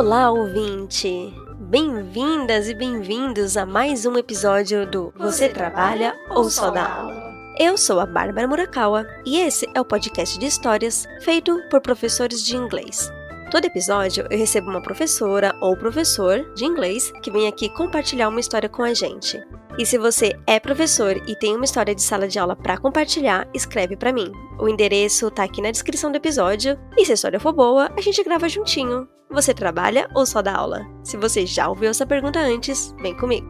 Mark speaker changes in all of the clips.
Speaker 1: Olá, ouvinte! Bem-vindas e bem-vindos a mais um episódio do Você Trabalha ou Só Dá Aula? Eu sou a Bárbara Murakawa e esse é o podcast de histórias feito por professores de inglês. Todo episódio eu recebo uma professora ou professor de inglês que vem aqui compartilhar uma história com a gente. E se você é professor e tem uma história de sala de aula para compartilhar, escreve para mim. O endereço tá aqui na descrição do episódio. E se a história for boa, a gente grava juntinho. Você trabalha ou só dá aula? Se você já ouviu essa pergunta antes, vem comigo.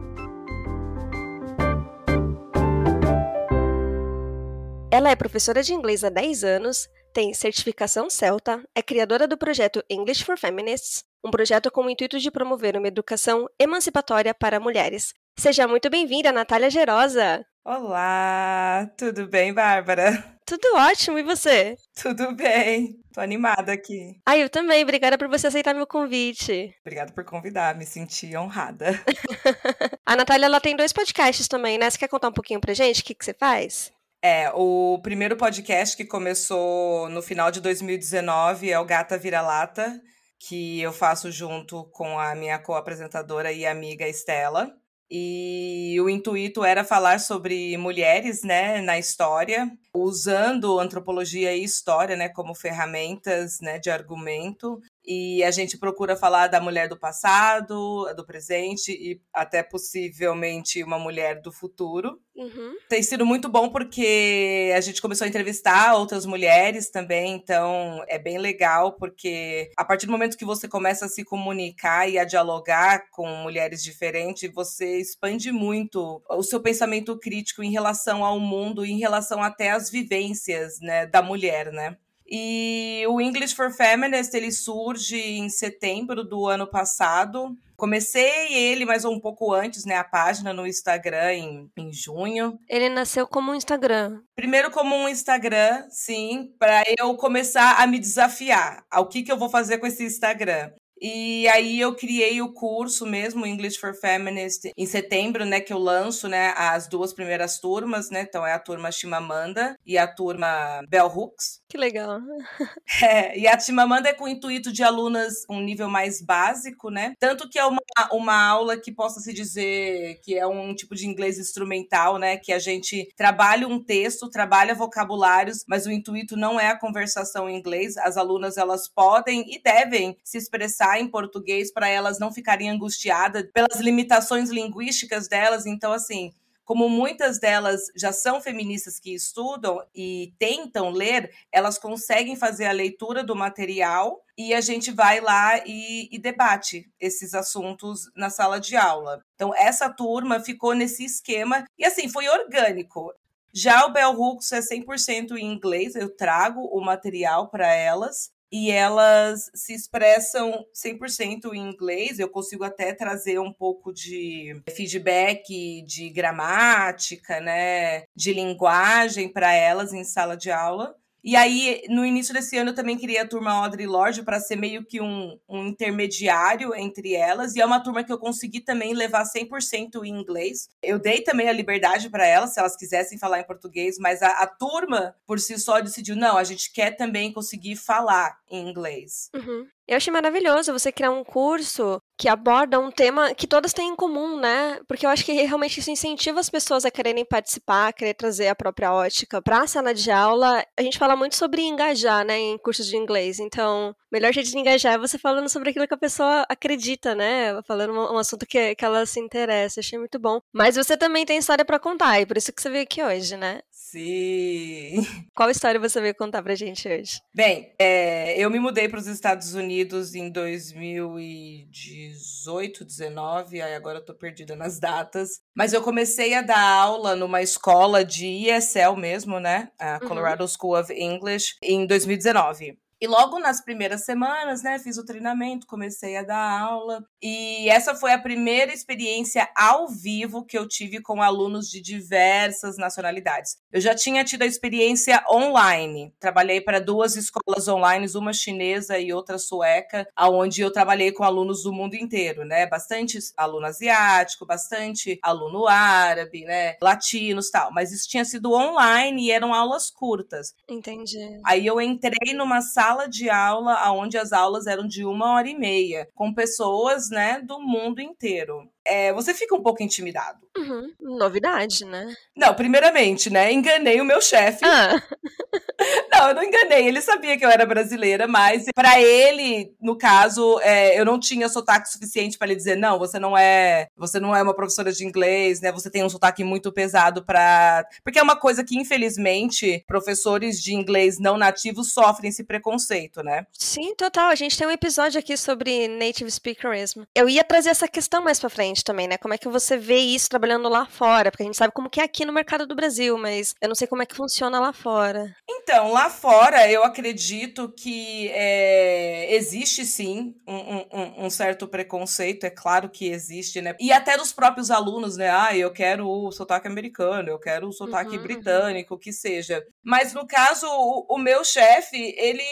Speaker 1: Ela é professora de inglês há 10 anos, tem certificação Celta, é criadora do projeto English for Feminists, um projeto com o intuito de promover uma educação emancipatória para mulheres. Seja muito bem-vinda, Natália Gerosa!
Speaker 2: Olá, tudo bem, Bárbara?
Speaker 1: Tudo ótimo, e você?
Speaker 2: Tudo bem, tô animada aqui.
Speaker 1: Ah, eu também, obrigada por você aceitar meu convite.
Speaker 2: Obrigada por convidar, me senti honrada.
Speaker 1: a Natália, ela tem dois podcasts também, né? Você quer contar um pouquinho pra gente o que, que você faz?
Speaker 2: É, o primeiro podcast que começou no final de 2019 é o Gata Vira-Lata, que eu faço junto com a minha co-apresentadora e amiga Estela. E o intuito era falar sobre mulheres, né, na história, usando antropologia e história, né, como ferramentas, né, de argumento e a gente procura falar da mulher do passado, do presente e até possivelmente uma mulher do futuro. Uhum. Tem sido muito bom porque a gente começou a entrevistar outras mulheres também, então é bem legal porque a partir do momento que você começa a se comunicar e a dialogar com mulheres diferentes, você expande muito o seu pensamento crítico em relação ao mundo, em relação até às vivências, né, da mulher, né? E o English for Feminist ele surge em setembro do ano passado. Comecei ele, mas um pouco antes, né? A página no Instagram em, em junho.
Speaker 1: Ele nasceu como um Instagram.
Speaker 2: Primeiro como um Instagram, sim, para eu começar a me desafiar. Ao que, que eu vou fazer com esse Instagram? E aí eu criei o curso mesmo, English for Feminist, em setembro, né, que eu lanço, né, as duas primeiras turmas, né? Então é a turma Chimamanda e a turma Bell Hooks.
Speaker 1: Que legal.
Speaker 2: É, e a Chimamanda é com o intuito de alunas um nível mais básico, né? Tanto que é uma, uma aula que possa se dizer que é um tipo de inglês instrumental, né? Que a gente trabalha um texto, trabalha vocabulários, mas o intuito não é a conversação em inglês. As alunas elas podem e devem se expressar em português para elas não ficarem angustiadas pelas limitações linguísticas delas. Então, assim, como muitas delas já são feministas que estudam e tentam ler, elas conseguem fazer a leitura do material e a gente vai lá e, e, debate esses assuntos na sala de aula. Então, essa turma ficou nesse esquema e, assim, foi orgânico. Já o Bell Hooks é 100% em inglês, eu trago o material para elas e elas se expressam 100% em inglês. Eu consigo até trazer um pouco de feedback de gramática, né, de linguagem para elas em sala de aula. E aí, no início desse ano, eu também criei a turma Audrey Lorde para ser meio que um, um, intermediário entre elas. E é uma turma que eu consegui também levar 100% em inglês. Eu dei também a liberdade para elas, se elas quisessem falar em português, mas a, a, turma, por si só, decidiu: não, a gente quer também conseguir falar em inglês.
Speaker 1: Uhum. Eu achei maravilhoso você criar um curso que aborda um tema que todas têm em comum, né? Porque eu acho que realmente isso incentiva as pessoas a quererem participar, a querer trazer a própria ótica para a sala de aula. A gente fala muito sobre engajar, né, em cursos de inglês. Então, o melhor jeito de engajar é você falando sobre aquilo que a pessoa acredita, né? Falando um, um assunto que, que ela se interessa. Achei muito bom. Mas você também tem história para contar, e por isso que você veio aqui hoje, né?
Speaker 2: Sim.
Speaker 1: Qual história você veio contar pra gente hoje?
Speaker 2: Bem, é, eu me mudei para os Estados Unidos em 2018, 19, aí agora eu tô perdida nas datas. Mas eu comecei a dar aula numa escola de ESL mesmo, né? A uhum. Colorado uhum. School of English, em 2019. E logo nas primeiras semanas, né, fiz o treinamento, comecei a dar aula. E essa foi a primeira experiência ao vivo que eu tive com alunos de diversas nacionalidades. Eu já tinha tido a experiência online. Trabalhei para duas escolas online, uma chinesa e outra sueca, aonde eu trabalhei com alunos do mundo inteiro, né? Bastante aluno asiático, bastante aluno árabe, né? Latinos, tal. Mas isso tinha sido online e eram aulas curtas.
Speaker 1: Entendi.
Speaker 2: Aí eu entrei numa sala sala de aula onde as aulas eram de uma hora e meia, com pessoas, né, do mundo inteiro é, você fica um pouco intimidado.
Speaker 1: Uhum. Novidade, né?
Speaker 2: Não, primeiramente, né? Enganei o meu chefe. Ah. não, eu não enganei. Ele sabia que eu era brasileira, mas para ele, no caso, é, eu não tinha sotaque suficiente para ele dizer não, você não é, você não é uma professora de inglês, né? Você tem um sotaque muito pesado para, porque é uma coisa que infelizmente professores de inglês não nativos sofrem esse preconceito, né?
Speaker 1: Sim, total. A gente tem um episódio aqui sobre native speakerism. Eu ia trazer essa questão mais para frente diferente também, né? Como é que você vê isso trabalhando lá fora? Porque a gente sabe como que é aqui no mercado do Brasil, mas eu não sei como é que funciona lá fora.
Speaker 2: Então, lá fora, eu acredito que é, existe sim um, um, um, certo preconceito, é claro que existe, né? E até dos próprios alunos, né? Ah, eu quero o sotaque americano, eu quero o sotaque uhum, uhum. britânico, o que seja. Mas no caso, o, o meu chefe, ele.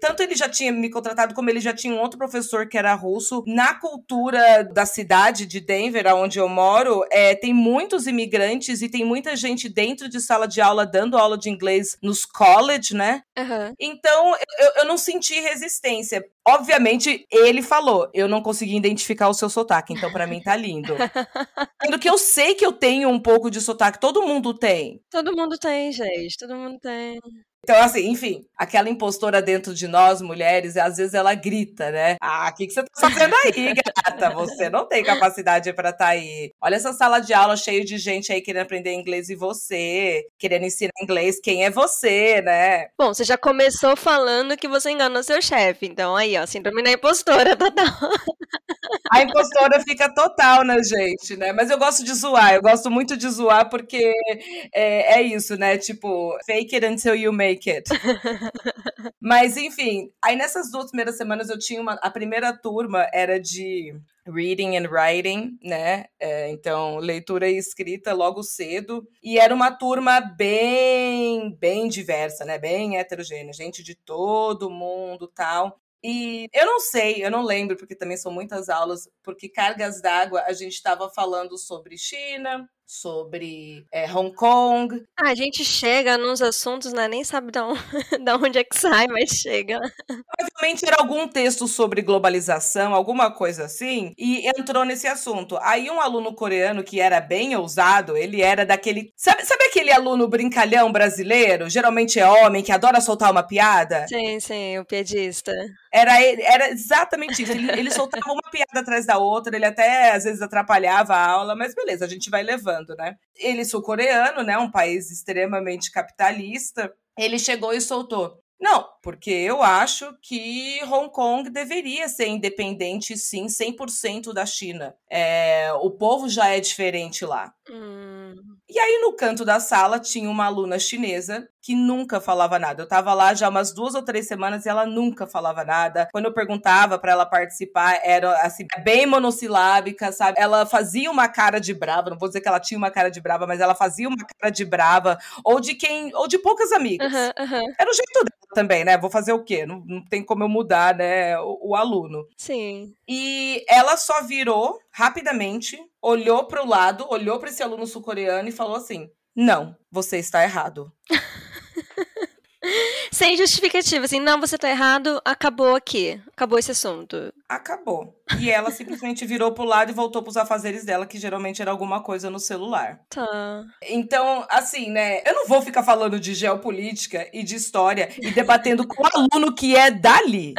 Speaker 2: Tanto ele já tinha me contratado, como ele já tinha um outro professor que era russo. Na cultura da cidade de Denver, onde eu moro, é, tem muitos imigrantes e tem muita gente dentro de sala de aula dando aula de inglês nos college, né? Uhum. Então eu, eu não senti resistência. Obviamente, ele falou, eu não consegui identificar o seu sotaque, então para mim tá lindo. Sendo que eu sei que eu tenho um pouco de sotaque, todo mundo tem.
Speaker 1: Todo mundo tem, gente, todo mundo tem.
Speaker 2: Então, assim, enfim, aquela impostora dentro de nós, mulheres, às vezes ela grita, né? Ah, o que, que você tá fazendo aí, gata? Você não tem capacidade para estar tá aí. Olha essa sala de aula cheia de gente aí querendo aprender inglês e você, querendo ensinar inglês, quem é você, né?
Speaker 1: Bom, você já começou falando que você enganou seu chefe, então aí, ó, síndrome da impostora total.
Speaker 2: A impostora fica total na gente, né? Mas eu gosto de zoar, eu gosto muito de zoar porque é, é isso, né? Tipo, fake it until you make make it. Mas, enfim, aí nessas duas primeiras semanas eu tinha uma. A primeira turma era de reading and writing, né? É, então, leitura e escrita logo cedo. E era uma turma bem, bem diversa, né? Bem heterogênea, gente de todo mundo tal. E eu não sei, eu não lembro, porque também são muitas aulas, porque cargas d'água a gente estava falando sobre China, sobre é, Hong Kong.
Speaker 1: Ah, a gente chega nos assuntos, né? Nem sabe de onde, de onde é que sai, mas chega.
Speaker 2: Provavelmente era algum texto sobre globalização, alguma coisa assim, e entrou nesse assunto. Aí um aluno coreano que era bem ousado, ele era daquele. Sabe, sabe aquele aluno brincalhão brasileiro? Geralmente é homem, que adora soltar uma piada?
Speaker 1: Sim, sim, o piadista.
Speaker 2: Era, era exatamente isso. Ele, ele soltava uma piada atrás da outra, ele até às vezes atrapalhava a aula, mas beleza, a gente vai levando, né? Ele sul-coreano, né? Um país extremamente capitalista. Ele chegou e soltou. Não, porque eu acho que Hong Kong deveria ser independente, sim, 100% da China. É, o povo já é diferente lá. Hum. E aí, no canto da sala, tinha uma aluna chinesa que nunca falava nada. Eu tava lá já umas duas ou três semanas e ela nunca falava nada. Quando eu perguntava para ela participar, era assim, bem monossilábica, sabe? Ela fazia uma cara de brava, não vou dizer que ela tinha uma cara de brava, mas ela fazia uma cara de brava, ou de quem, ou de poucas amigas. Uhum, uhum. Era o jeito dela também, né? Vou fazer o quê? Não, não tem como eu mudar, né, o, o aluno.
Speaker 1: Sim.
Speaker 2: E ela só virou rapidamente, olhou para o lado, olhou para esse aluno sul-coreano e falou assim: Não, você está errado.
Speaker 1: Sem justificativa, assim, não, você tá errado, acabou aqui. Acabou esse assunto.
Speaker 2: Acabou. E ela simplesmente virou pro lado e voltou pros afazeres dela, que geralmente era alguma coisa no celular.
Speaker 1: Tá.
Speaker 2: Então, assim, né? Eu não vou ficar falando de geopolítica e de história e debatendo com o aluno que é dali.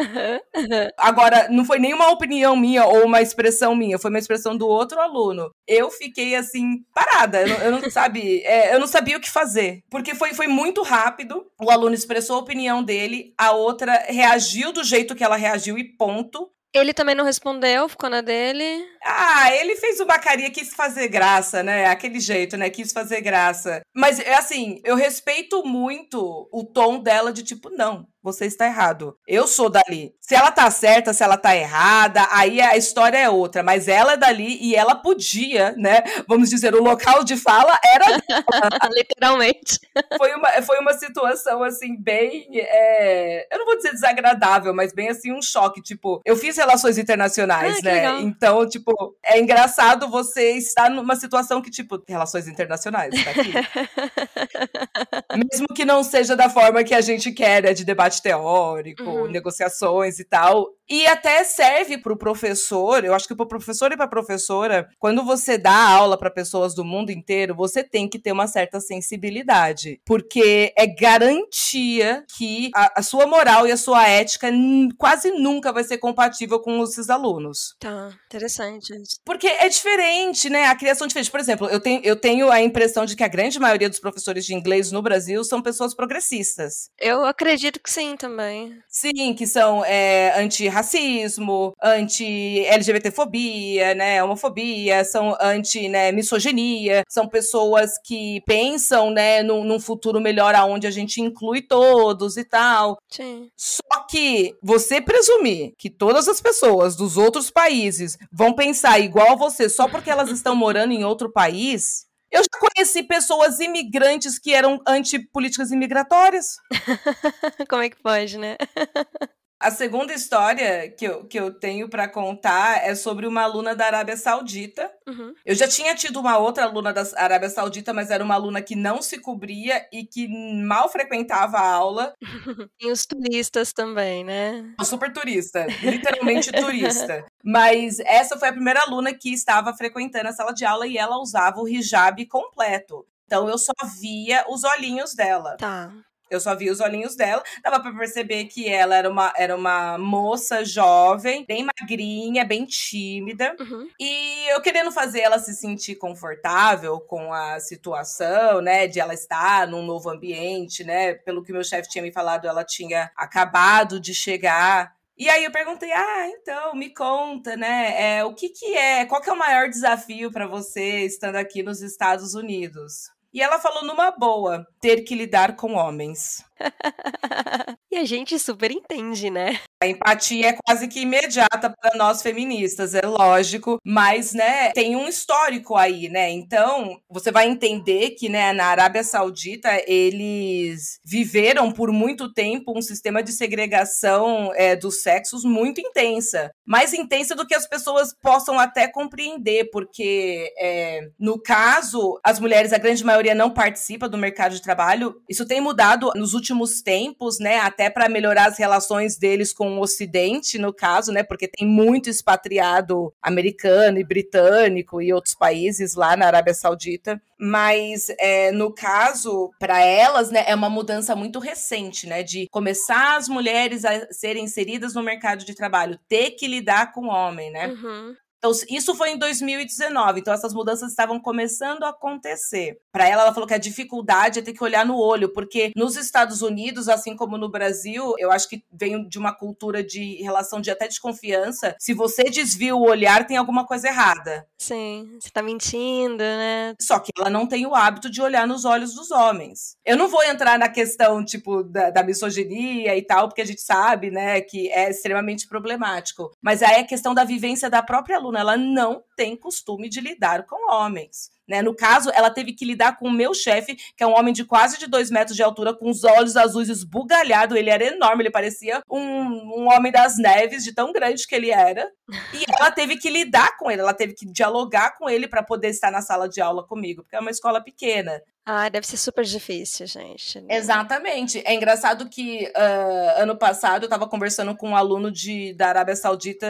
Speaker 2: Agora, não foi nenhuma opinião minha ou uma expressão minha, foi uma expressão do outro aluno. Eu fiquei assim, parada. Eu não, eu não sabe, é, eu não sabia o que fazer. Porque foi, foi muito rápido. O aluno expressou a opinião dele, a outra reagiu do jeito que ela reagiu e ponto.
Speaker 1: Ele também não respondeu, ficou na dele.
Speaker 2: Ah, ele fez uma carinha, quis fazer graça, né? Aquele jeito, né? Quis fazer graça. Mas, é assim, eu respeito muito o tom dela de tipo, não, você está errado. Eu sou dali. Se ela tá certa, se ela tá errada, aí a história é outra. Mas ela é dali e ela podia, né? Vamos dizer, o local de fala era.
Speaker 1: Literalmente.
Speaker 2: Foi uma, foi uma situação, assim, bem. É... Eu não vou dizer desagradável, mas bem assim, um choque. Tipo, eu fiz relações internacionais, ah, né? Legal. Então, tipo, é engraçado você estar numa situação que, tipo, relações internacionais, tá aqui. Mesmo que não seja da forma que a gente quer, né, de debate teórico,
Speaker 1: Uhum.
Speaker 2: negociações e tal. E até serve para o professor, eu acho que para o professor e para a professora, quando você dá aula para pessoas do mundo inteiro, você tem que ter uma certa sensibilidade, porque é garantia que a, a sua moral e a sua ética quase nunca vai ser compatível com os seus alunos.
Speaker 1: Tá, interessante isso.
Speaker 2: Porque é diferente, né? A criação é diferente. Por exemplo, eu tenho, eu tenho a impressão de que a grande maioria dos professores de inglês no Brasil são pessoas progressistas.
Speaker 1: Eu acredito que sim também.
Speaker 2: Sim, que são é, anti-racismo, anti-LGBTfobia, né, homofobia, são anti-misoginia, são pessoas que pensam, né, num, num futuro melhor aonde a gente inclui todos e tal.
Speaker 1: Sim.
Speaker 2: Só que você presumir que todas as pessoas dos outros países vão pensar igual a você só porque elas estão morando em outro país. Eu já conheci pessoas imigrantes que eram antipolíticas imigratórias.
Speaker 1: Como é que pode, né?
Speaker 2: A segunda história que eu, que eu tenho para contar é sobre uma aluna da Arábia Saudita.
Speaker 1: Uhum.
Speaker 2: Eu já tinha tido uma outra aluna da Arábia Saudita, mas era uma aluna que não se cobria e que mal frequentava a aula.
Speaker 1: E os turistas também, né?
Speaker 2: Super turista, literalmente turista. Mas essa foi a primeira aluna que estava frequentando a sala de aula e ela usava o hijab completo. Então eu só via os olhinhos dela.
Speaker 1: Tá.
Speaker 2: Eu só vi os olhinhos dela. Dava pra perceber que ela era uma, era uma moça jovem, bem magrinha, bem tímida.
Speaker 1: Uhum.
Speaker 2: E eu querendo fazer ela se sentir confortável com a situação, né? De ela estar num novo ambiente, né? Pelo que meu chefe tinha me falado, ela tinha acabado de chegar. E aí eu perguntei, ah, então, me conta, né? É, o que que é, qual que é o maior desafio para você estando aqui nos Estados Unidos? E ela falou numa boa, ter que lidar com homens.
Speaker 1: e a gente super entende, né?
Speaker 2: A empatia é quase que imediata para nós feministas, é lógico, mas, né, tem um histórico aí, né? Então, você vai entender que, né, na Arábia Saudita, eles viveram por muito tempo um sistema de segregação é, dos sexos muito intensa. Mais intensa do que as pessoas possam até compreender, porque, é, no caso, as mulheres, a grande maioria não participa do mercado de trabalho. Isso tem mudado nos últimos tempos, né, até para melhorar as relações deles com o Ocidente, no caso, né? Porque tem muito expatriado americano e britânico e outros países lá na Arábia Saudita. Mas é, no caso, para elas, né, é uma mudança muito recente, né? De começar as mulheres a serem inseridas no mercado de trabalho, ter que lidar com o homem, né?
Speaker 1: Uhum.
Speaker 2: Então, isso foi em 2019. Então, essas mudanças estavam começando a acontecer. Para ela, ela falou que a dificuldade é ter que olhar no olho, porque nos Estados Unidos, assim como no Brasil, eu acho que vem de uma cultura de relação de até desconfiança. Se você desvia o olhar, tem alguma coisa errada.
Speaker 1: Sim, você tá mentindo, né?
Speaker 2: Só que ela não tem o hábito de olhar nos olhos dos homens. Eu não vou entrar na questão, tipo, da, da misoginia e tal, porque a gente sabe, né, que é extremamente problemático. Mas aí é questão da vivência da própria aluna. Ela não tem costume de lidar com homens. Né? No caso, ela teve que lidar com o meu chefe, que é um homem de quase de dois metros de altura, com os olhos azuis esbugalhados. Ele era enorme, ele parecia um, um homem das neves, de tão grande que ele era. E ela teve que lidar com ele, ela teve que dialogar com ele para poder estar na sala de aula comigo, porque é uma escola pequena.
Speaker 1: Ah, deve ser super difícil, gente. né?
Speaker 2: Exatamente. É engraçado que uh, ano passado eu estava conversando com um aluno de, da Arábia Saudita.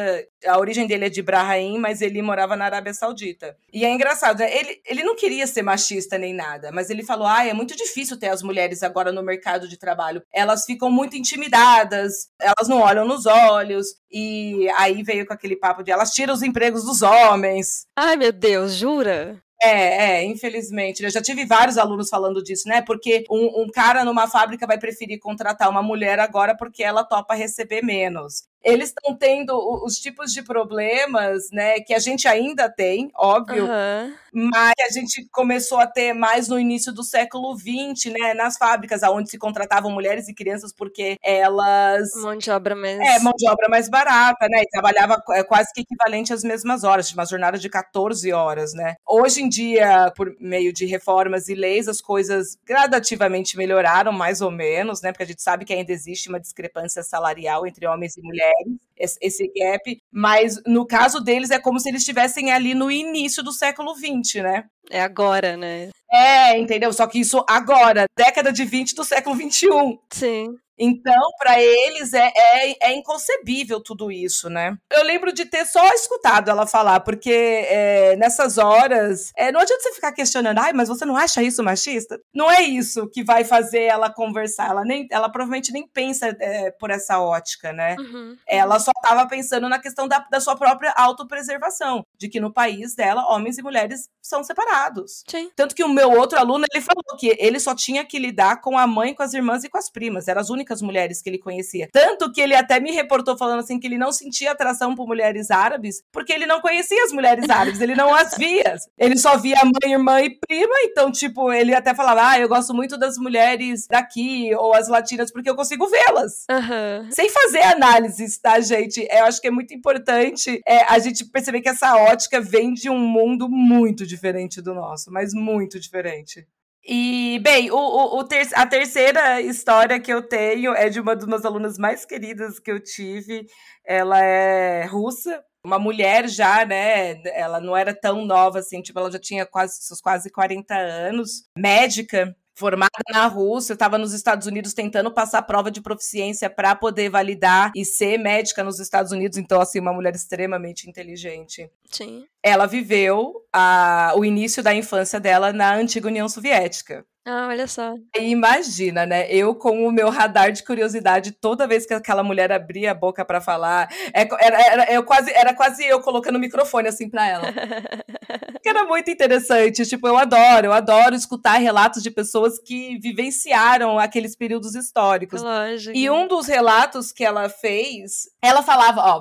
Speaker 2: A origem dele é de Ibrahim, mas ele morava na Arábia Saudita. E é engraçado, né? ele, ele não queria ser machista nem nada, mas ele falou: ah, é muito difícil ter as mulheres agora no mercado de trabalho. Elas ficam muito intimidadas, elas não olham nos olhos. E aí veio com aquele papo de elas tiram os empregos dos homens.
Speaker 1: Ai, meu Deus, jura?
Speaker 2: É, é, infelizmente. Eu já tive vários alunos falando disso, né? Porque um, um, cara numa fábrica vai preferir contratar uma mulher agora porque ela topa receber menos. Eles estão tendo os tipos de problemas, né, que a gente ainda tem, óbvio,
Speaker 1: Aham.
Speaker 2: mas que a gente começou a ter mais no início do século XX, né, nas fábricas, onde se contratavam mulheres e crianças porque elas
Speaker 1: Mão de obra mesmo.
Speaker 2: é, mão de obra mais barata, né? E trabalhava quase que equivalente às mesmas horas, tinha uma jornada de 14 horas, né? Hoje em dia, por meio de reformas e leis, as coisas gradativamente melhoraram, mais ou menos, né? Porque a gente sabe que ainda existe uma discrepância salarial entre homens e mulheres. Mulheres, esse gap, mas no caso deles é como se eles estivessem ali no início do século XX, né?
Speaker 1: É agora, né?
Speaker 2: É, entendeu? Só que isso agora, década de 20 do século 21.
Speaker 1: Sim.
Speaker 2: Então, para eles é, é, é, inconcebível tudo isso, né? Eu lembro de ter só escutado ela falar, porque é, nessas horas é, não adianta você ficar questionando, ai, mas você não acha isso machista? Não é isso que vai fazer ela conversar. Ela, nem, ela provavelmente nem pensa é, por essa ótica, né? Uhum. Ela só estava pensando na questão da, da sua própria autopreservação, de que no país dela, homens e mulheres são separados.
Speaker 1: Sim.
Speaker 2: Tanto que o meu outro aluno, ele falou que ele só tinha que lidar com a mãe, com as irmãs e com as primas. Eram as únicas únicas mulheres que ele conhecia. Tanto que ele até me reportou falando assim que ele não sentia atração por mulheres árabes, porque ele não conhecia as mulheres árabes, ele não as via. Ele só via mãe, irmã e prima, então, tipo, ele até falava: Ah, eu gosto muito das mulheres daqui, ou as latinas, porque eu consigo vê-las.
Speaker 1: Uhum.
Speaker 2: Sem fazer análises, tá, gente? Eu acho que é muito importante é, a gente perceber que essa ótica vem de um mundo muito diferente do nosso, mas muito diferente. E, bem, o, o, o ter a terceira história que eu tenho é de uma das minhas alunas mais queridas que eu tive. Ela é russa, uma mulher já, né? Ela não era tão nova assim, tipo, ela já tinha quase seus quase 40 anos, médica formada na Rússia, estava nos Estados Unidos tentando passar prova de proficiência para poder validar e ser médica nos Estados Unidos. Então, assim, uma mulher extremamente inteligente.
Speaker 1: Sim.
Speaker 2: Ela viveu a, o início da infância dela na antiga União Soviética.
Speaker 1: Ah, olha só.
Speaker 2: E imagina, né? Eu com o meu radar de curiosidade, toda vez que aquela mulher abria a boca para falar, é, era, era, eu quase, era quase eu colocando o microfone assim para ela. que era muito interessante. Tipo, eu adoro, eu adoro escutar relatos de pessoas que vivenciaram aqueles períodos históricos.
Speaker 1: Lógico.
Speaker 2: E um dos relatos que ela fez, ela falava, ó,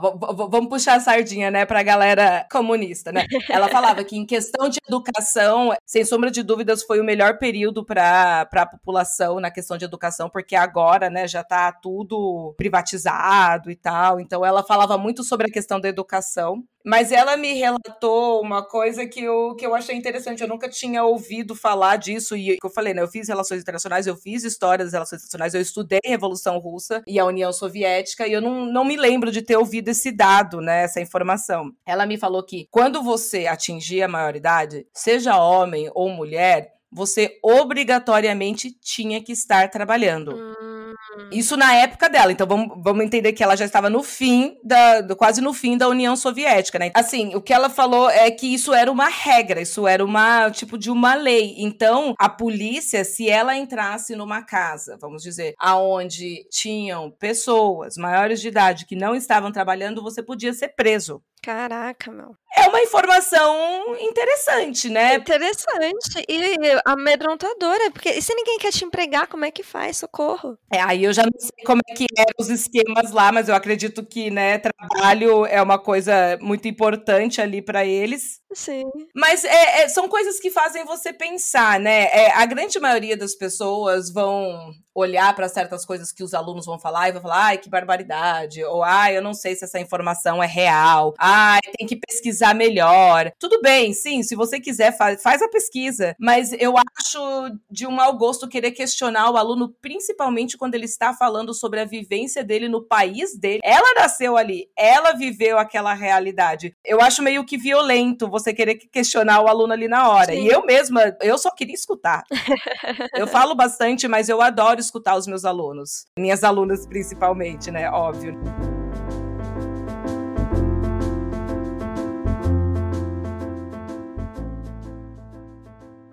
Speaker 2: vamos puxar a sardinha, né, pra galera comunista, né? Ela falava que em questão de educação, sem sombra de dúvidas, foi o melhor período para a população na questão de educação, porque agora, né, já está tudo privatizado e tal. Então ela falava muito sobre a questão da educação. Mas ela me relatou uma coisa que eu, que eu achei interessante. Eu nunca tinha ouvido falar disso. E eu falei, né? Eu fiz relações internacionais, eu fiz história das relações internacionais, eu estudei a Revolução Russa e a União Soviética, e eu não, não me lembro de ter ouvido esse dado, né? Essa informação. Ela me falou que quando você atingir a maioridade, seja homem ou mulher, você obrigatoriamente tinha que estar trabalhando. Hum. Isso na época dela. Então vamos, vamos entender que ela já estava no fim da, quase no fim da União Soviética, né? Assim, o que ela falou é que isso era uma regra, isso era uma tipo de uma lei. Então, a polícia, se ela entrasse numa casa, vamos dizer, aonde tinham pessoas maiores de idade que não estavam trabalhando, você podia ser preso.
Speaker 1: Caraca, meu.
Speaker 2: É uma informação interessante, né?
Speaker 1: Interessante e amedrontadora, porque se ninguém quer te empregar, como é que faz? Socorro.
Speaker 2: É, aí eu já não sei como é que eram os esquemas lá, mas eu acredito que, né, trabalho é uma coisa muito importante ali para eles.
Speaker 1: Sim.
Speaker 2: Mas é, é, são coisas que fazem você pensar, né? É, a grande maioria das pessoas vão olhar para certas coisas que os alunos vão falar e vão falar, ai, que barbaridade, ou ai, eu não sei se essa informação é real, ai, tem que pesquisar melhor. Tudo bem, sim, se você quiser, faz, faz a pesquisa, mas eu acho de um mau gosto querer questionar o aluno, principalmente quando ele está falando sobre a vivência dele no país dele. Ela nasceu ali, ela viveu aquela realidade. Eu acho meio que violento você querer questionar o aluno ali na hora. Sim. E eu mesma, eu só queria escutar. eu falo bastante, mas eu adoro escutar os meus alunos. Minhas alunas principalmente, né? Óbvio.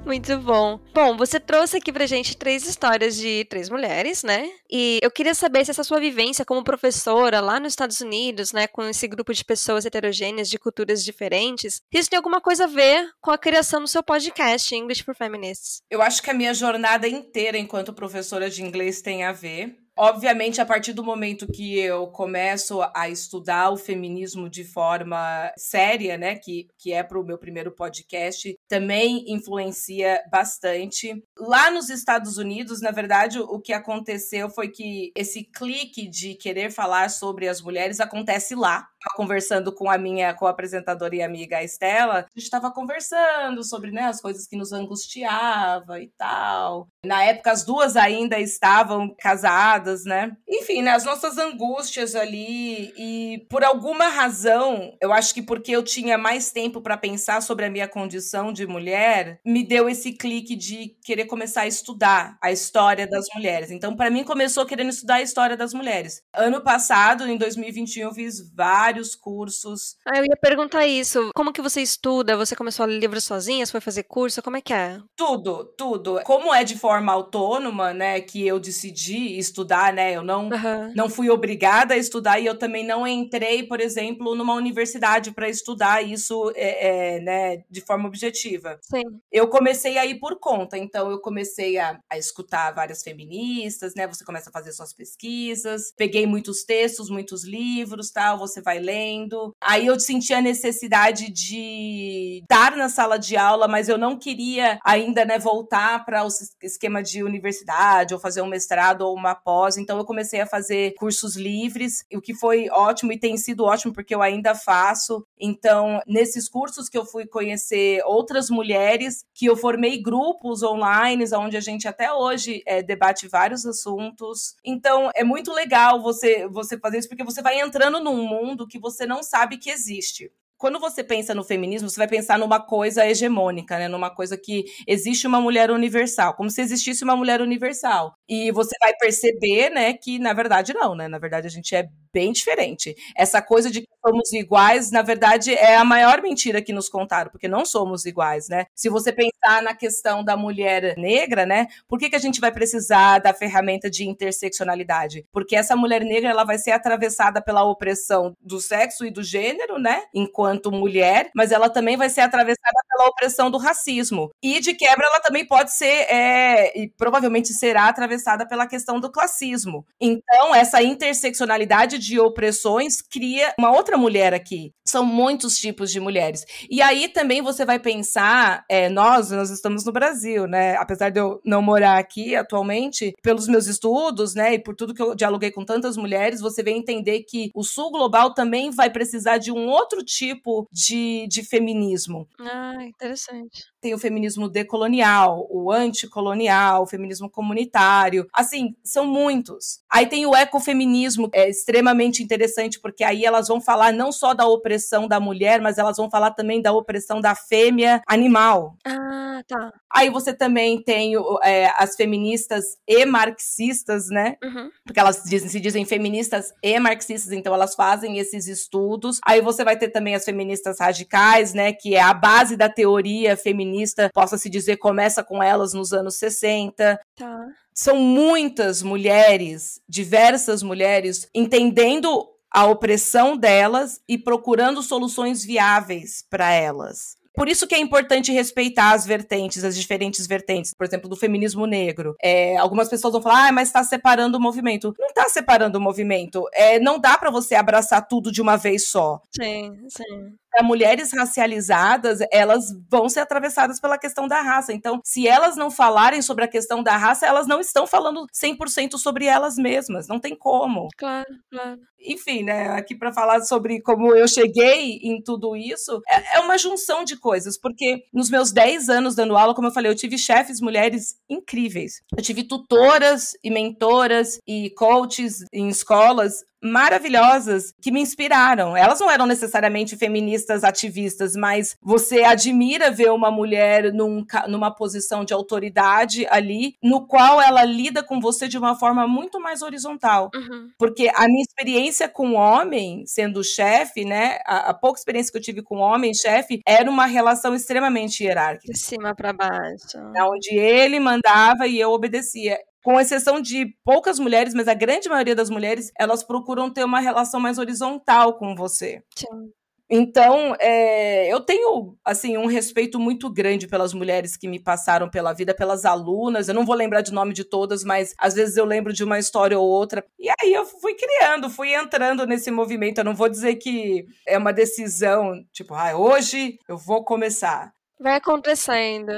Speaker 1: Muito bom. Bom, você trouxe aqui pra gente três histórias de três mulheres, né? E eu queria saber se essa sua vivência como professora lá nos Estados Unidos, né, com esse grupo de pessoas heterogêneas de culturas diferentes, isso tem alguma coisa a ver com a criação do seu podcast English for Feminists.
Speaker 2: Eu acho que a minha jornada inteira enquanto professora de inglês tem a ver. Obviamente, a partir do momento que eu começo a estudar o feminismo de forma séria, né, que, que é para o meu primeiro podcast, também influencia bastante. Lá nos Estados Unidos, na verdade, o que aconteceu foi que esse clique de querer falar sobre as mulheres acontece lá. Conversando com a minha co-apresentadora e amiga Estela, a gente estava conversando sobre né, as coisas que nos angustiava e tal. Na época, as duas ainda estavam casadas né? Enfim, né, as nossas angústias ali e por alguma razão, eu acho que porque eu tinha mais tempo para pensar sobre a minha condição de mulher, me deu esse clique de querer começar a estudar a história das mulheres. Então, para mim começou querendo estudar a história das mulheres. Ano passado, em 2021, eu fiz vários cursos.
Speaker 1: Ah, eu ia perguntar isso. Como que você estuda? Você começou a ler livros sozinha? Você foi fazer curso? Como é que é?
Speaker 2: Tudo, tudo. Como é de forma autônoma, né, que eu decidi estudar, né? Eu não, uhum. não fui obrigada a estudar e eu também não entrei, por exemplo, numa universidade para estudar isso, é, é, né, de forma objetiva.
Speaker 1: Sim.
Speaker 2: Eu comecei a ir por conta. Então, eu comecei a, a escutar várias feministas, né? Você começa a fazer suas pesquisas. Peguei muitos textos, muitos livros, tal. Você vai lendo. Aí eu senti a necessidade de estar na sala de aula, mas eu não queria ainda, né, voltar para o esquema de universidade ou fazer um mestrado ou uma pós. Então eu comecei a fazer cursos livres, o que foi ótimo e tem sido ótimo porque eu ainda faço. Então, nesses cursos que eu fui conhecer outras mulheres, que eu formei grupos online, onde a gente até hoje é, debate vários assuntos. Então, é muito legal você, você fazer isso, porque você vai entrando num mundo que você não sabe que existe quando você pensa no feminismo, você vai pensar numa coisa hegemônica, né? Numa coisa que existe uma mulher universal, como se existisse uma mulher universal. E você vai perceber, né, que na verdade não, né? Na verdade a gente é bem diferente. Essa coisa de que somos iguais, na verdade, é a maior mentira que nos contaram, porque não somos iguais, né? Se você pensar na questão da mulher negra, né? Por que, que a gente vai precisar da ferramenta de interseccionalidade? Porque essa mulher negra, ela vai ser atravessada pela opressão do sexo e do gênero, né? Enquanto mulher, mas ela também vai ser atravessada pela opressão do racismo. E, de quebra, ela também pode ser, é, e provavelmente será atravessada pela questão do classismo. Então, essa interseccionalidade de opressões cria uma outra mulher aqui. São muitos tipos de mulheres. E aí também você vai pensar, é, nós, nós estamos no Brasil, né? Apesar de eu não morar aqui atualmente, pelos meus estudos, né, e por tudo que eu dialoguei com tantas mulheres, você vem entender que o sul global também vai precisar de um outro tipo de, de feminismo.
Speaker 1: Ah, interessante.
Speaker 2: Tem o feminismo decolonial, o anticolonial, o feminismo comunitário. Assim, são muitos. Aí tem o ecofeminismo, é extremamente interessante, porque aí elas vão falar não só da opressão da mulher, mas elas vão falar também da opressão da fêmea animal.
Speaker 1: Ah, tá.
Speaker 2: Aí você também tem é, as feministas e marxistas, né?
Speaker 1: Uhum.
Speaker 2: Porque elas dizem, se dizem feministas e marxistas, então elas fazem esses estudos. Aí você vai ter também as feministas radicais, né? Que é a base da teoria feminista, possa se dizer, começa com elas nos anos 60.
Speaker 1: Tá.
Speaker 2: São muitas mulheres, diversas mulheres, entendendo a opressão delas e procurando soluções viáveis para elas. Por isso que é importante respeitar as vertentes, as diferentes vertentes, por exemplo, do feminismo negro. É, algumas pessoas vão falar, ah, mas está separando o movimento. Não está separando o movimento. É, não dá para você abraçar tudo de uma vez só.
Speaker 1: Sim, sim
Speaker 2: para mulheres racializadas, elas vão ser atravessadas pela questão da raça. Então, se elas não falarem sobre a questão da raça, elas não estão falando 100% sobre elas mesmas. Não tem como.
Speaker 1: Claro, claro.
Speaker 2: Enfim, né, aqui para falar sobre como eu cheguei em tudo isso, é, é uma junção de coisas, porque nos meus 10 anos dando aula, como eu falei, eu tive chefes mulheres incríveis. Eu tive tutoras e mentoras e coaches em escolas maravilhosas que me inspiraram. Elas não eram necessariamente feministas ativistas, mas você admira ver uma mulher num, numa posição de autoridade ali, no qual ela lida com você de uma forma muito mais horizontal.
Speaker 1: Uhum.
Speaker 2: Porque a minha experiência com homem, sendo chefe, né, a, a, pouca experiência que eu tive com homem chefe, era uma relação extremamente hierárquica.
Speaker 1: De cima para baixo.
Speaker 2: Onde ele mandava e eu obedecia com exceção de poucas mulheres, mas a grande maioria das mulheres, elas procuram ter uma relação mais horizontal com você.
Speaker 1: Sim.
Speaker 2: Então, é, eu tenho, assim, um respeito muito grande pelas mulheres que me passaram pela vida, pelas alunas. Eu não vou lembrar de nome de todas, mas às vezes eu lembro de uma história ou outra. E aí eu fui criando, fui entrando nesse movimento. Eu não vou dizer que é uma decisão, tipo, ah, hoje eu vou começar.
Speaker 1: Vai acontecendo.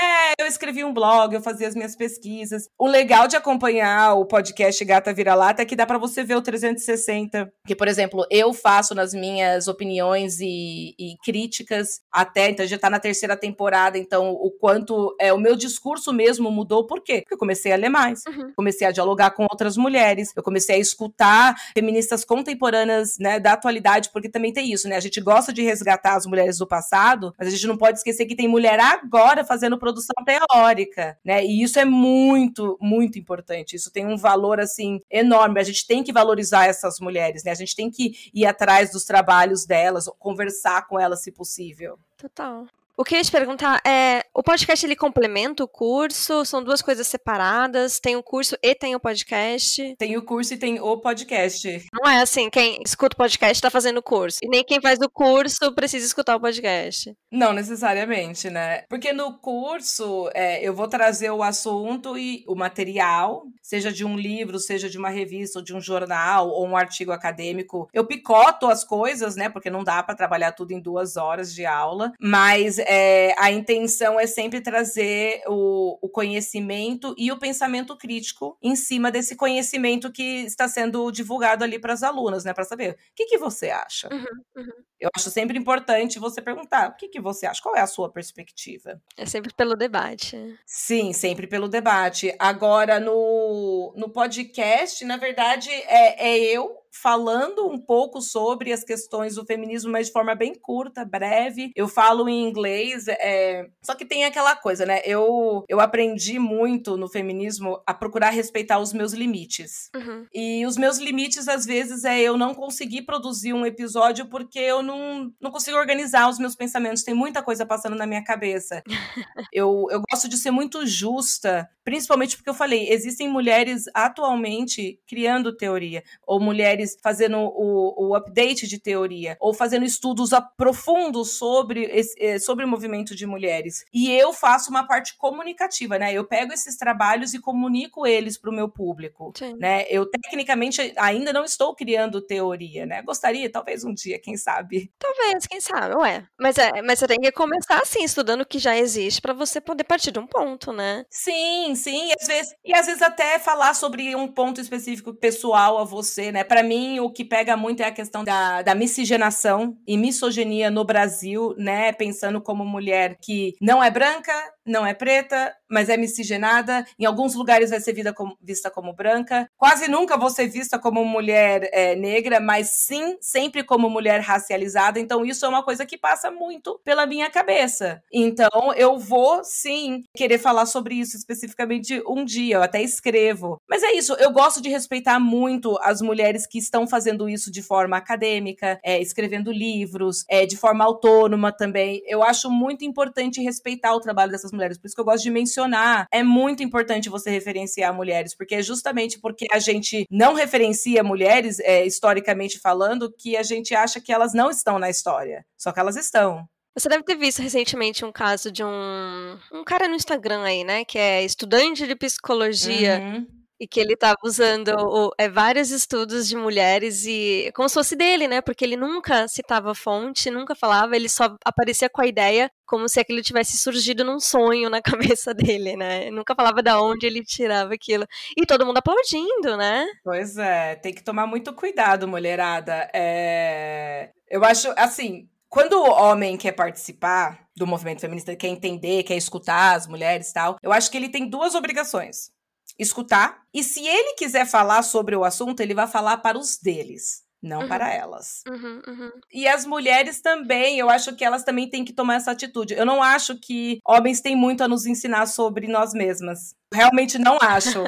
Speaker 2: É, eu escrevi um blog, eu fazia as minhas pesquisas. O legal de acompanhar o podcast Gata Vira-Lata é que dá para você ver o 360. Que, por exemplo, eu faço nas minhas opiniões e, e críticas até, então já tá na terceira temporada, então o quanto é o meu discurso mesmo mudou. Por quê? Porque eu comecei a ler mais, uhum. comecei a dialogar com outras mulheres, eu comecei a escutar feministas contemporâneas, né, da atualidade, porque também tem isso, né? A gente gosta de resgatar as mulheres do passado, mas a gente não pode esquecer que tem mulher agora fazendo produção teórica, né? E isso é muito, muito importante. Isso tem um valor assim enorme. A gente tem que valorizar essas mulheres, né? A gente tem que ir atrás dos trabalhos delas, conversar com elas se possível.
Speaker 1: Total. O que eu ia te perguntar é, o podcast ele complementa o curso? São duas coisas separadas? Tem o curso e tem o podcast?
Speaker 2: Tem o curso e tem o podcast.
Speaker 1: Não é assim, quem escuta o podcast está fazendo o curso. E nem quem faz o curso precisa escutar o podcast.
Speaker 2: Não necessariamente, né? Porque no curso é, eu vou trazer o assunto e o material, seja de um livro, seja de uma revista, ou de um jornal, ou um artigo acadêmico. Eu picoto as coisas, né? Porque não dá para trabalhar tudo em duas horas de aula. Mas é, a intenção é sempre trazer o, o, conhecimento e o pensamento crítico em cima desse conhecimento que está sendo divulgado ali para as alunas, né? Para saber o que, que você acha. Uhum, uhum. Eu acho sempre importante você perguntar o que, que você acha, qual é a sua perspectiva.
Speaker 1: É sempre pelo debate.
Speaker 2: Sim, sempre pelo debate. Agora, no, no podcast, na verdade, é, é eu falando um pouco sobre as questões do feminismo, mas de forma bem curta, breve. Eu falo em inglês, é... só que tem aquela coisa, né? Eu, eu aprendi muito no feminismo a procurar respeitar os meus limites. Uhum. E os meus limites, às vezes, é eu não conseguir produzir um episódio porque eu não, não consigo organizar os meus pensamentos. Tem muita coisa passando na minha cabeça. eu, eu gosto de ser muito justa, principalmente porque eu falei, existem mulheres atualmente criando teoria, ou mulheres mulheres fazendo o, o update de teoria ou fazendo estudos profundos sobre, esse, eh, sobre o movimento de mulheres. E eu faço uma parte comunicativa, né? Eu pego esses trabalhos e comunico eles para o meu público, Sim. né? Eu tecnicamente ainda não estou criando teoria, né? Gostaria, talvez um dia, quem sabe.
Speaker 1: Talvez, quem sabe, ué. Mas, é, mas você tem que começar assim, estudando o que já existe, para você poder partir de um ponto, né?
Speaker 2: Sim, sim. E às vezes, e às vezes até falar sobre um ponto específico pessoal a você, né? Para mim, o que pega muito é a questão da, da miscigenação e misoginia no Brasil, né? Pensando como mulher que não é branca, não é preta, mas é miscigenada. Em alguns lugares vai ser vista como, vista como branca. Quase nunca vou ser vista como mulher é, negra, mas sim sempre como mulher racializada. Então, isso é uma coisa que passa muito pela minha cabeça. Então, eu vou sim querer falar sobre isso especificamente um dia. Eu até escrevo. Mas é isso, eu gosto de respeitar muito as mulheres que estão fazendo isso de forma acadêmica, é, escrevendo livros, é, de forma autônoma também. Eu acho muito importante respeitar o trabalho dessas mulheres. Por isso que eu gosto de mencionar. É muito importante você referenciar mulheres, porque é justamente porque a gente não referencia mulheres, é, historicamente falando, que a gente acha que elas não estão na história. Só que elas estão.
Speaker 1: Você deve ter visto recentemente um caso de um, um cara no Instagram aí, né? Que é estudante de psicologia. Uhum e que ele estava usando o, é, vários estudos de mulheres e como se fosse dele, né? Porque ele nunca citava fonte, nunca falava, ele só aparecia com a ideia como se aquilo tivesse surgido num sonho na cabeça dele, né? Nunca falava da onde ele tirava aquilo. E todo mundo aplaudindo, né?
Speaker 2: Pois é, tem que tomar muito cuidado, mulherada. É... Eu acho, assim, quando o homem quer participar do movimento feminista, quer entender, quer escutar as mulheres e tal, eu acho que ele tem duas obrigações escutar. E se ele quiser falar sobre o assunto, ele vai falar para os deles. Não uhum. para elas. Uhum, uhum. E as mulheres também, eu acho que elas também têm que tomar essa atitude. Eu não acho que homens têm muito a nos ensinar sobre nós mesmas. Realmente não acho.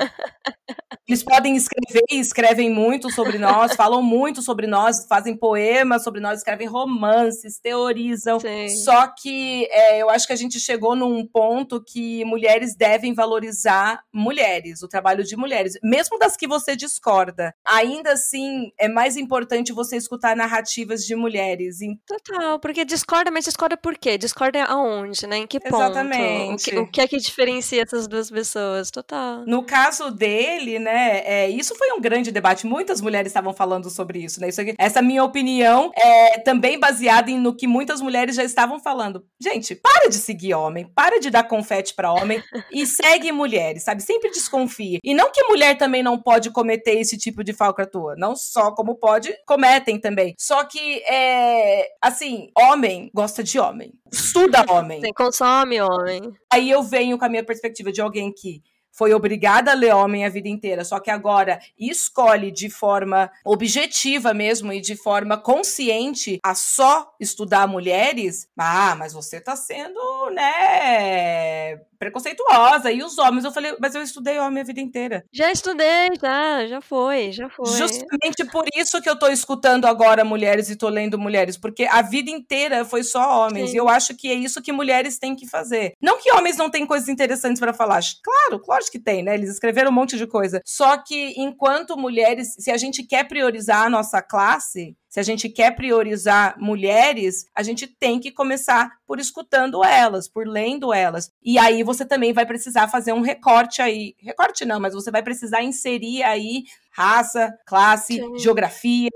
Speaker 2: Eles podem escrever e escrevem muito sobre nós, falam muito sobre nós, fazem poemas sobre nós, escrevem romances, teorizam. Sim. Só que é, eu acho que a gente chegou num ponto que mulheres devem valorizar mulheres, o trabalho de mulheres, mesmo das que você discorda. Ainda assim, é mais importante você escutar narrativas de mulheres.
Speaker 1: Total, porque discorda, mas discorda por quê? Discorda aonde, né? Em que ponto?
Speaker 2: Exatamente.
Speaker 1: O que, o que é que diferencia essas duas pessoas? Total.
Speaker 2: No caso dele, né? né? É, isso foi um grande debate. Muitas mulheres estavam falando sobre isso, né? Isso aqui, essa minha opinião é também baseada em, no que muitas mulheres já estavam falando. Gente, para de seguir homem, para de dar confete para homem e segue mulheres, sabe? Sempre desconfie. E não que mulher também não pode cometer esse tipo de falcatrua. Não só como pode, cometem também. Só que, é, assim, homem gosta de homem. Estuda homem.
Speaker 1: Você consome homem.
Speaker 2: Aí eu venho com a minha perspectiva de alguém que foi obrigada a ler homem a vida inteira, só que agora escolhe de forma objetiva mesmo e de forma consciente a só estudar mulheres, ah, mas você tá sendo, né, preconceituosa. E os homens, eu falei, mas eu estudei homem a vida inteira.
Speaker 1: Já estudei, já, já foi, já foi.
Speaker 2: Justamente por isso que eu tô escutando agora mulheres e tô lendo mulheres, porque a vida inteira foi só homens. Sim. E eu acho que é isso que mulheres têm que fazer. Não que homens não têm coisas interessantes para falar. Claro, claro que tem, né? Eles escreveram um monte de coisa. Só que enquanto mulheres, se a gente quer priorizar a nossa classe, se a gente quer priorizar mulheres, a gente tem que começar por escutando elas, por lendo elas. E aí você também vai precisar fazer um recorte aí. Recorte não, mas você vai precisar inserir aí raça, classe, Sim. geografia.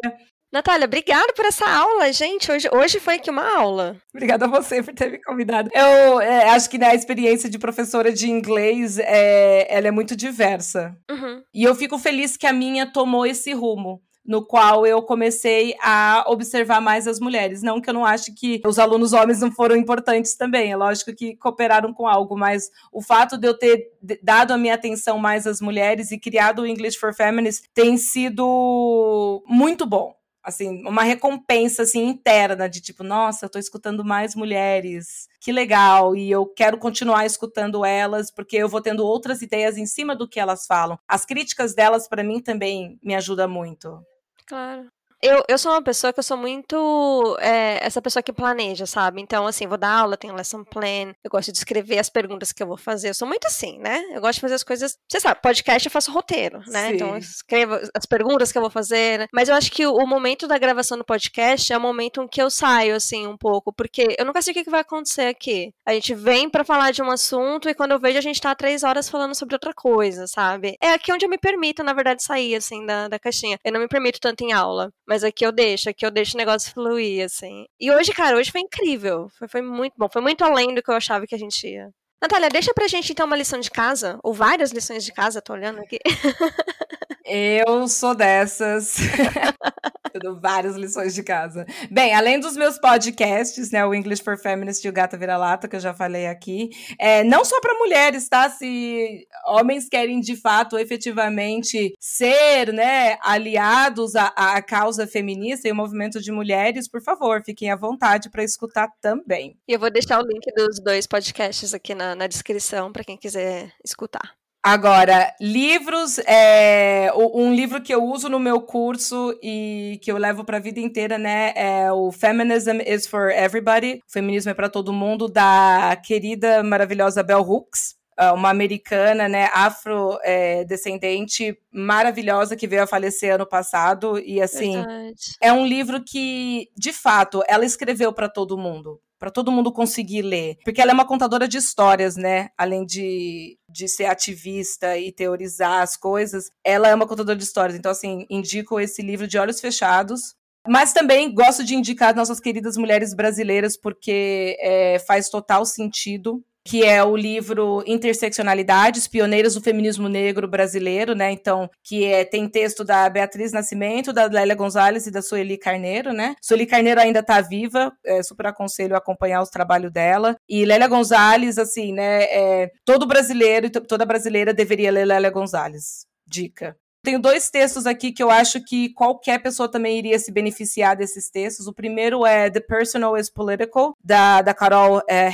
Speaker 1: Natália, obrigada por essa aula, gente. Hoje, hoje foi aqui uma aula.
Speaker 2: Obrigada a você por ter me convidado. Eu é, acho que né, a experiência de professora de inglês é, ela é muito diversa. Uhum. E eu fico feliz que a minha tomou esse rumo no qual eu comecei a observar mais as mulheres. Não que eu não ache que os alunos homens não foram importantes também, é lógico que cooperaram com algo, mas o fato de eu ter dado a minha atenção mais às mulheres e criado o English for Feminists tem sido muito bom. Assim, uma recompensa assim interna de tipo, nossa, eu tô escutando mais mulheres. Que legal, e eu quero continuar escutando elas porque eu vou tendo outras ideias em cima do que elas falam. As críticas delas para mim também me ajudam muito.
Speaker 1: Claro eu, eu sou uma pessoa que eu sou muito é, essa pessoa que planeja, sabe? Então, assim, vou dar aula, tenho lesson plan, eu gosto de escrever as perguntas que eu vou fazer. Eu sou muito assim, né? Eu gosto de fazer as coisas. Você sabe, podcast eu faço roteiro, né? Sim. Então, eu escrevo as perguntas que eu vou fazer. Né? Mas eu acho que o, o, momento da gravação do podcast é o momento em que eu saio, assim, um pouco, porque eu nunca sei o que vai acontecer aqui. A gente vem para falar de um assunto e quando eu vejo a gente tá três horas falando sobre outra coisa, sabe? É aqui onde eu me permito, na verdade, sair, assim, da, da caixinha. Eu não me permito tanto em aula. Mas aqui eu deixo, aqui eu deixo o negócio fluir, assim. E hoje, cara, hoje foi incrível. Foi, foi muito bom. Foi muito além do que eu achava que a gente ia. Natália, deixa pra gente então uma lição de casa, ou várias lições de casa, tô olhando aqui.
Speaker 2: Eu sou dessas. Eu dou várias lições de casa. Bem, além dos meus podcasts, né? O English for Feminist e o Gata Vira-Lata, que eu já falei aqui. É, não só para mulheres, tá? Se homens querem de fato, efetivamente, ser, né, aliados à, à causa feminista e o movimento de mulheres, por favor, fiquem à vontade para escutar também.
Speaker 1: E eu vou deixar o link dos dois podcasts aqui na, na descrição para quem quiser escutar.
Speaker 2: Agora, livros, é, um livro que eu uso no meu curso e que eu levo para a vida inteira, né, é o Feminism is for Everybody, o Feminismo é para todo mundo, da querida, maravilhosa Bell Hooks, é, uma americana, né, afrodescendente, é, maravilhosa, que veio a falecer ano passado, e assim, Verdade. é um livro que, de fato, ela escreveu para todo mundo, para todo mundo conseguir ler. Porque ela é uma contadora de histórias, né? Além de, de ser ativista e teorizar as coisas, ela é uma contadora de histórias. Então, assim, indico esse livro de olhos fechados. Mas também gosto de indicar nossas queridas mulheres brasileiras, porque é, faz total sentido que é o livro Interseccionalidades, Pioneiras do Feminismo Negro Brasileiro, né? Então, que é, tem texto da Beatriz Nascimento, da Lélia Gonzalez e da Sueli Carneiro, né? Sueli Carneiro ainda está viva, é, super aconselho acompanhar os trabalhos dela. E Lélia Gonzalez, assim, né? É, todo brasileiro e toda brasileira deveria ler Lélia Gonzalez. Dica. Tenho dois textos aqui que eu acho que qualquer pessoa também iria se beneficiar desses textos. O primeiro é The Personal is Political, da, da Carol é.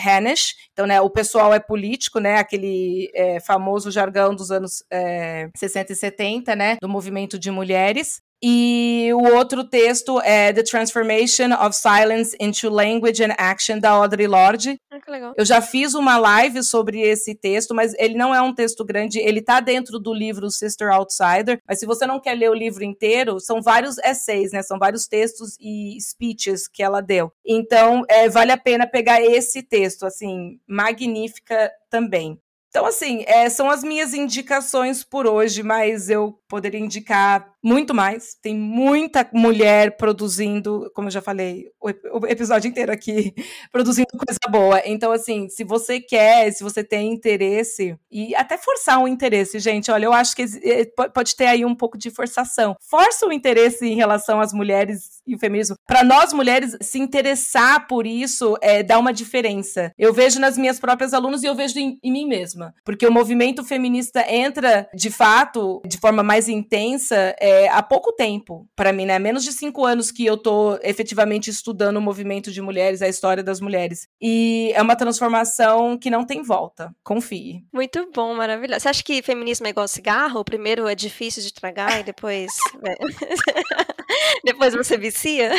Speaker 2: Então, né, o pessoal é político, né? Aquele é, famoso jargão dos anos é, 60 e 70, né? Do movimento de mulheres. E o outro texto é The Transformation of Silence into Language and Action, da Audre Lorde.
Speaker 1: Ah, que legal.
Speaker 2: Eu já fiz uma live sobre esse texto, mas ele não é um texto grande, ele tá dentro do livro Sister Outsider, mas se você não quer ler o livro inteiro, são vários essays, né? São vários textos e speeches que ela deu. Então, é, vale a pena pegar esse texto, assim, magnífica também. Então, assim, é, são as minhas indicações por hoje, mas eu poderia indicar muito mais. Tem muita mulher produzindo, como eu já falei, o, o episódio inteiro aqui, produzindo coisa boa. Então, assim, se você quer, se você tem interesse, e até forçar um interesse, gente, olha, eu acho que eh, pode ter aí um pouco de forçação. Força o interesse em relação às mulheres e o feminismo. Para nós mulheres, se interessar por isso é, dá uma diferença. Eu vejo nas minhas próprias alunas e eu vejo em, em mim mesma. Porque o movimento feminista entra, de fato, de forma mais intensa. É, é, há pouco tempo para mim, né? Menos de cinco anos que eu tô efetivamente estudando o movimento de mulheres, a história das mulheres. E é uma transformação que não tem volta. Confie.
Speaker 1: Muito bom, maravilhoso. Você acha que feminismo é igual cigarro? O primeiro é difícil de tragar e depois. Né? depois você vicia?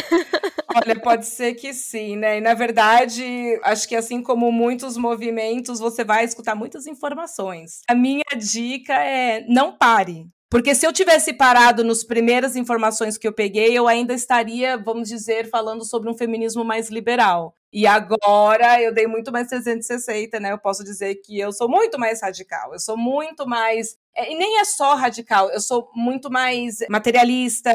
Speaker 2: Olha, pode ser que sim, né? E na verdade, acho que assim como muitos movimentos, você vai escutar muitas informações. A minha dica é não pare. Porque se eu tivesse parado nos primeiras informações que eu peguei, eu ainda estaria, vamos dizer, falando sobre um feminismo mais liberal. E agora eu dei muito mais 360, né? Eu posso dizer que eu sou muito mais radical, eu sou muito mais é, e nem é só radical, eu sou muito mais materialista,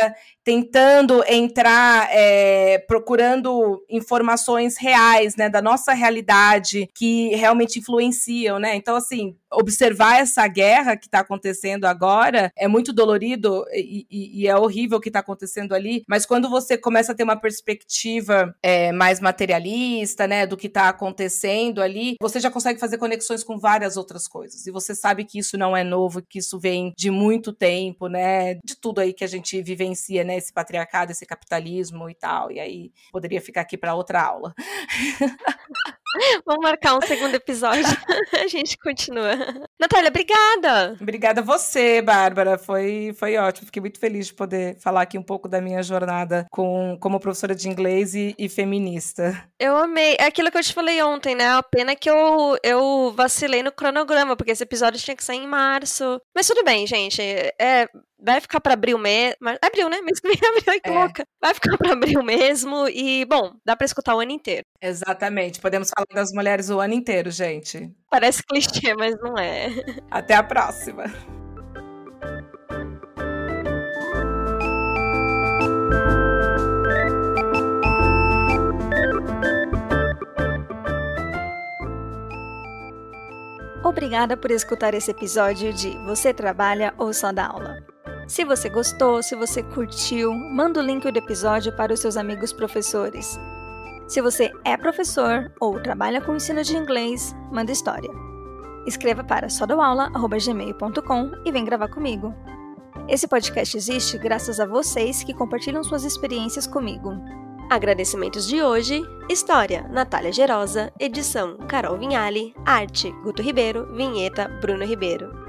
Speaker 2: tentando entrar, é, procurando informações reais, né, da nossa realidade, que realmente influenciam, né? Então, assim, observar essa guerra que está acontecendo agora é muito dolorido e, e, e é horrível o que está acontecendo ali, mas quando você começa a ter uma perspectiva é, mais materialista, né, do que está acontecendo ali, você já consegue fazer conexões com várias outras coisas. E você sabe que isso não é novo, que isso vem de muito tempo, né? De tudo aí que a gente vivencia, né? Esse patriarcado, esse capitalismo e tal. E aí poderia ficar aqui para outra aula.
Speaker 1: Vamos marcar um segundo episódio. a gente continua. Natália, obrigada!
Speaker 2: Obrigada a você, Bárbara. Foi, foi ótimo. Fiquei muito feliz de poder falar aqui um pouco da minha jornada com, como professora de inglês e, e feminista.
Speaker 1: Eu amei. É aquilo que eu te falei ontem, né? A pena que eu, eu vacilei no cronograma, porque esse episódio tinha que sair em março. Mas tudo bem, gente. É, vai ficar para abril mesmo. Abril, né? Mês que vem abril, que é. louca. Vai ficar para abril mesmo. E, bom, dá para escutar o ano inteiro.
Speaker 2: Exatamente. Podemos falar das mulheres o ano inteiro, gente.
Speaker 1: Parece clichê, mas não é.
Speaker 2: Até a próxima.
Speaker 1: Obrigada por escutar esse episódio de Você Trabalha ou Só Dá Aula. Se você gostou, se você curtiu, manda o link do episódio para os seus amigos professores. Se você é professor ou trabalha com ensino de inglês, manda história. Escreva para sodoaula.gmail.com e vem gravar comigo. Esse podcast existe graças a vocês que compartilham suas experiências comigo. Agradecimentos de hoje: História, Natália Gerosa, edição Carol Vinhali, arte Guto Ribeiro, vinheta Bruno Ribeiro.